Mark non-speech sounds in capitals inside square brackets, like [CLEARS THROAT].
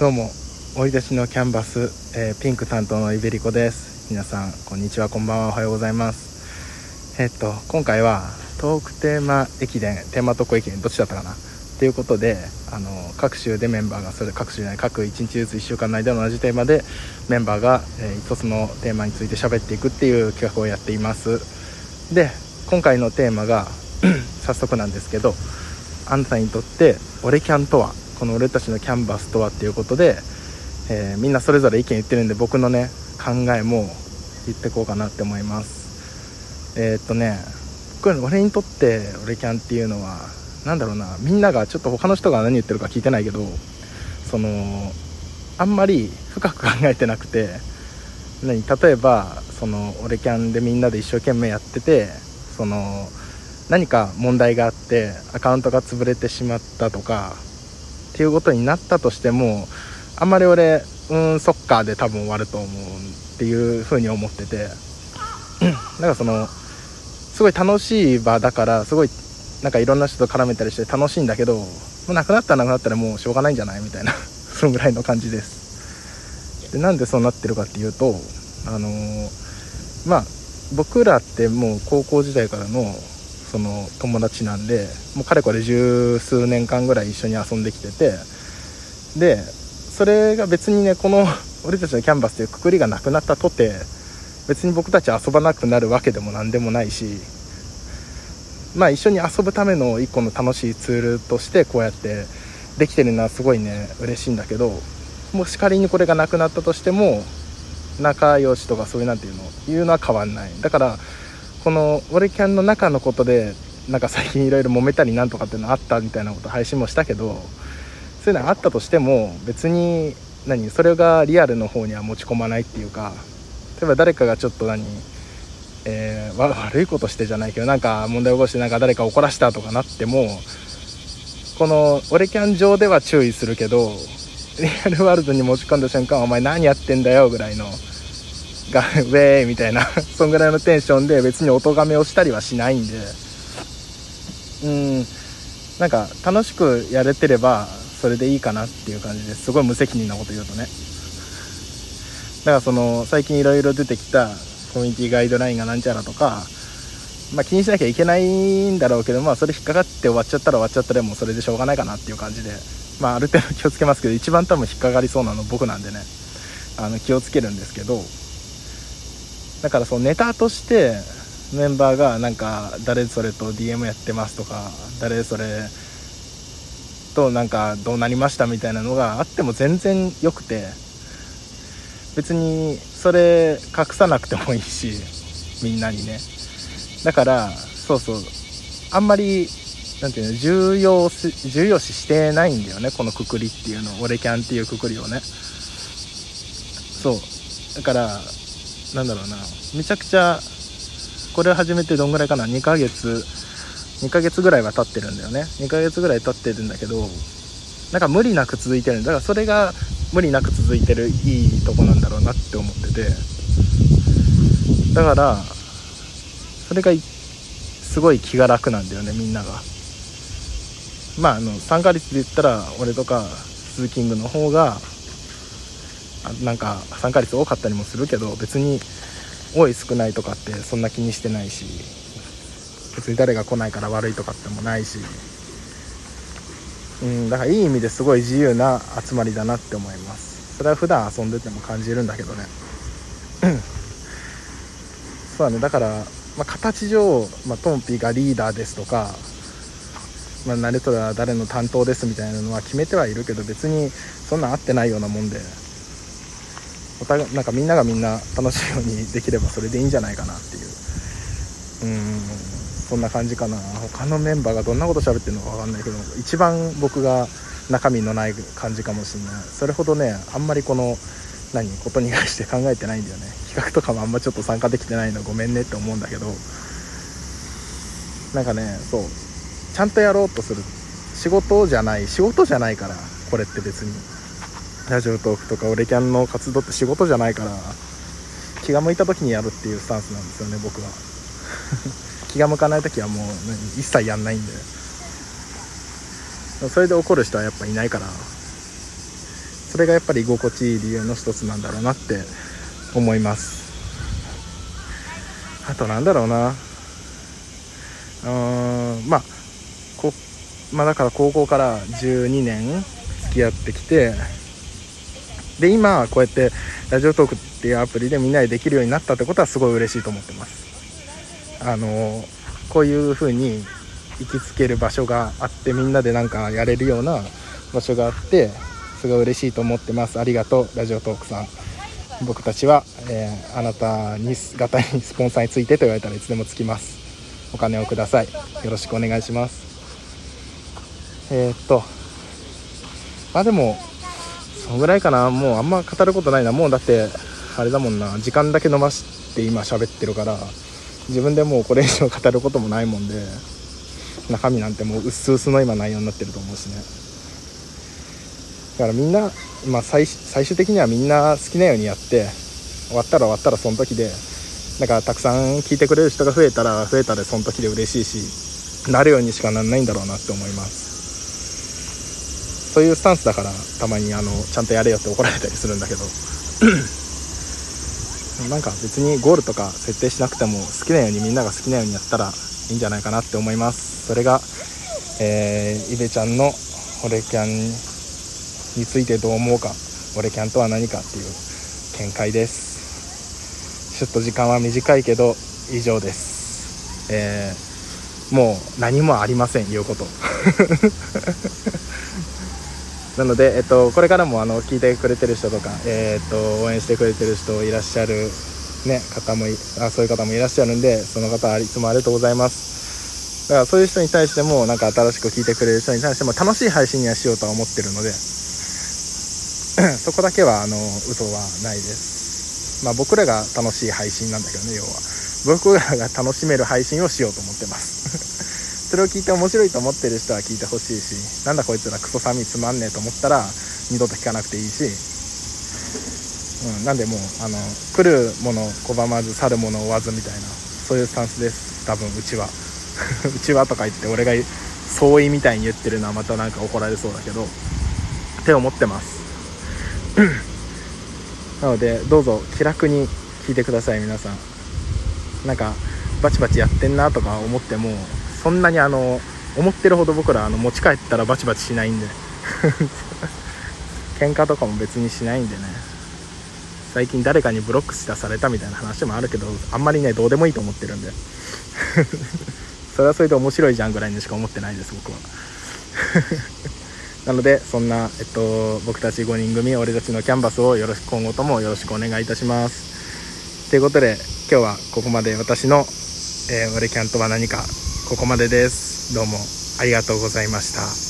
どうも追い出しのキャンバス、えーピンク担当のイベリコです。皆さんこんにちはこんばんはおはようございます。えっと今回はトークテーマ駅伝テーマトーク駅伝どっちだったかな？っていうことであの各週でメンバーがそれ各週じゃない各1日ずつ1週間内で同じテーマでメンバーが、えー一つのテーマについて喋っていくっていう企画をやっています。で今回のテーマが [CLEARS THROAT] 早速なんですけどあなたにとって俺キャンとは？この俺たちのキャンバスとはっていうことで、えーみんなそれぞれ意見言ってるんで僕のね考えも言ってこうかなって思います。えーっとね僕俺にとって俺キャンっていうのはなんだろうなみんながちょっと他の人が何言ってるか聞いてないけどそのあんまり深く考えてなくて何例えばその俺キャンでみんなで一生懸命やっててその何か問題があってアカウントが潰れてしまったとかっていうことになったとしてもあんまり俺うんそっかで多分終わると思うっていう風に思ってて。[CLEARS THROAT] だかそのすごい楽しい場だからすごいなんかいろんな人と絡めたりして楽しいんだけどもうなくなったらなくなったらもうしょうがないんじゃないみたいな [LAUGHS] そのぐらいの感じです。でなんでそうなってるかっていうとあのーまあ僕らってもう高校時代からのその友達なんでもうかれこれ十数年間ぐらい一緒に遊んできててでそれが別にねこの [LAUGHS] 俺たちのキャンバスというくくりがなくなったとて別に僕たち遊ばなくなるわけでも何でもないしまあ一緒に遊ぶための一個の楽しいツールとしてこうやってできてるのはすごいね嬉しいんだけどもし仮にこれがなくなったとしても仲良しとかそういうなんていうのいうのは変わんない。だからこの「俺キャン」の中のことでなんか最近いろいろ揉めたりなんとかっていうのあったみたいなこと配信もしたけどそういうのがあったとしても別に何それがリアルの方には持ち込まないっていうか例えば誰かがちょっと何、えーわ悪いことしてじゃないけどなんか問題起こしてなんか誰か怒らしたとかなってもこの「俺キャン」上では注意するけどリアルワールドに持ち込んだ瞬間「お前何やってんだよ」ぐらいのが「[LAUGHS] ウェーイ!」みたいな。[LAUGHS] そんぐらいのテンションで別に音がめをしたりはしないんで。うん。なんか楽しくやれてればそれでいいかなっていう感じですごい無責任なこと言うとね。だからその最近いろいろ出てきたコミュニティガイドラインがなんちゃらとかまあ気にしなきゃいけないんだろうけどまあそれ引っかかって終わっちゃったら終わっちゃったでもうそれでしょうがないかなっていう感じで。まあある程度気をつけますけど一番多分引っかかりそうなの僕なんでね。あの気をつけるんですけど。だからそのネタとしてメンバーがなんか誰それと DM やってますとか誰それとなんかどうなりましたみたいなのがあっても全然よくて別にそれ隠さなくてもいいしみんなにね。だからそうそう。あんまりなんていうの重要視重要視してないんだよねこのくくりっていうの。俺キャンっていうくくりをね。そう。だからなんだろうな。めちゃくちゃこれを始めてどんぐらいかな？2ヶ月。2ヶ月ぐらいは経ってるんだよね。2ヶ月ぐらい経ってるんだけどなんか無理なく続いてるだ。からそれが無理なく続いてるいいとこなんだろうなって思ってて。だからそれがすごい気が楽なんだよねみんなが。まああの参加率で言ったら俺とかスーキングの方がなんか参加率多かったりもするけど別に多い少ないとかってそんな気にしてないし別に誰が来ないから悪いとかってもないし。うんだからいい意味ですごい自由な集まりだなって思います。それは普段遊んでても感じるんだけどね。[COUGHS] そうだね。だから、まあ、形上、まあ、トンピがリーダーですとかまあ、慣れとら誰の担当ですみたいなのは決めてはいるけど別にそんなん合ってないようなもんで。お互なんかみんながみんな楽しいようにできればそれでいいんじゃないかなっていう。うん。そんな感じかな。他のメンバーがどんなこと喋ってるのか分かんないけど一番僕が中身のない感じかもしれない。それほどねあんまりこの何ことに関して考えてないんだよね。企画とかもあんまちょっと参加できてないの。ごめんねって思うんだけど。なんかねそう。ちゃんとやろうとする。仕事じゃない。仕事じゃないからこれって別に。ラジオトークとかオレキャンの活動って仕事じゃないから気が向いた時にやるっていうスタンスなんですよね僕は。[LAUGHS] 気が向かない時はもう何一切やんないんで。それで怒る人はやっぱいないからそれがやっぱり居心地いい理由の一つなんだろうなって思います。あとなんだろうな。うーんまあこまあだから高校から12年付き合ってきてで今こうやってラジオトークっていうアプリでみんなでできるようになったってことはすごい嬉しいと思ってます。あのこういう風に行きつける場所があってみんなでなんかやれるような場所があってすごい嬉しいと思ってます。ありがとうラジオトークさん。僕たちは、えー、あなたに方にスポンサーについてと言われたらいつでもつきます。お金をください。よろしくお願いします。えー、っと。まあでもそのぐらいかな。もうあんま語ることないな。もうだってあれだもんな。時間だけ伸ばして今喋ってるから自分でもうこれ以上語ることもないもんで中身なんてもう薄々の今内容になってると思うしね。だからみんな、まあ最、最終的にはみんな好きなようにやって終わったら終わったらその時でだからたくさん聞いてくれる人が増えたら増えたでその時で嬉しいしなるようにしかなんないんだろうなって思います。そういうスタンスだからたまにあのちゃんとやれよって怒られたりするんだけど。[CLEARS THROAT] なんか別にゴールとか設定しなくても好きなようにみんなが好きなようにやったらいいんじゃないかなって思います。それが、えー、イベちゃんの俺キャンについてどう思うか。俺キャンとは何かっていう見解です。ちょっと時間は短いけど以上です。えー、もう何もありません言うこと。[LAUGHS] なので、えっと、これからもあの聞いてくれてる人とか、えー、っと応援してくれてる人いらっしゃる、ね、方もあそういう方もいらっしゃるんでその方はいつもありがとうございます。だからそういう人に対してもなんか新しく聞いてくれる人に対しても楽しい配信にはしようとは思ってるので [CLEARS THROAT] そこだけはあの嘘はないです。まあ僕らが楽しい配信なんだけどね要は。僕らが楽しめる配信をしようと思ってます。[LAUGHS] それを聞いて面白いと思ってる人は聞いてほしいしなんだこいつらクソ寒いつまんねえと思ったら二度と聞かなくていいし、うん、なんでもうあの来るもの拒まず去るもの追わずみたいなそういうスタンスです。多分うちは。[LAUGHS] うちはとか言って俺が相違みたいに言ってるのはまたなんか怒られそうだけど。って思ってます。[COUGHS] なのでどうぞ気楽に聞いてください皆さん。なんかバチバチやってんなとか思ってもそんなにあの思ってるほど僕らあの持ち帰ったらバチバチしないんで。[LAUGHS] 喧嘩とかも別にしないんでね。最近誰かにブロックしたされたみたいな話もあるけどあんまりねどうでもいいと思ってるんで。[LAUGHS] それはそれで面白いじゃんぐらいにしか思ってないです僕は。[LAUGHS] なのでそんな、えっと、僕たち5人組俺たちのキャンバスをよろしく今後ともよろしくお願いいたします。ということで今日はここまで。私の、えー、俺キャンとは何かここまでです。どうもありがとうございました。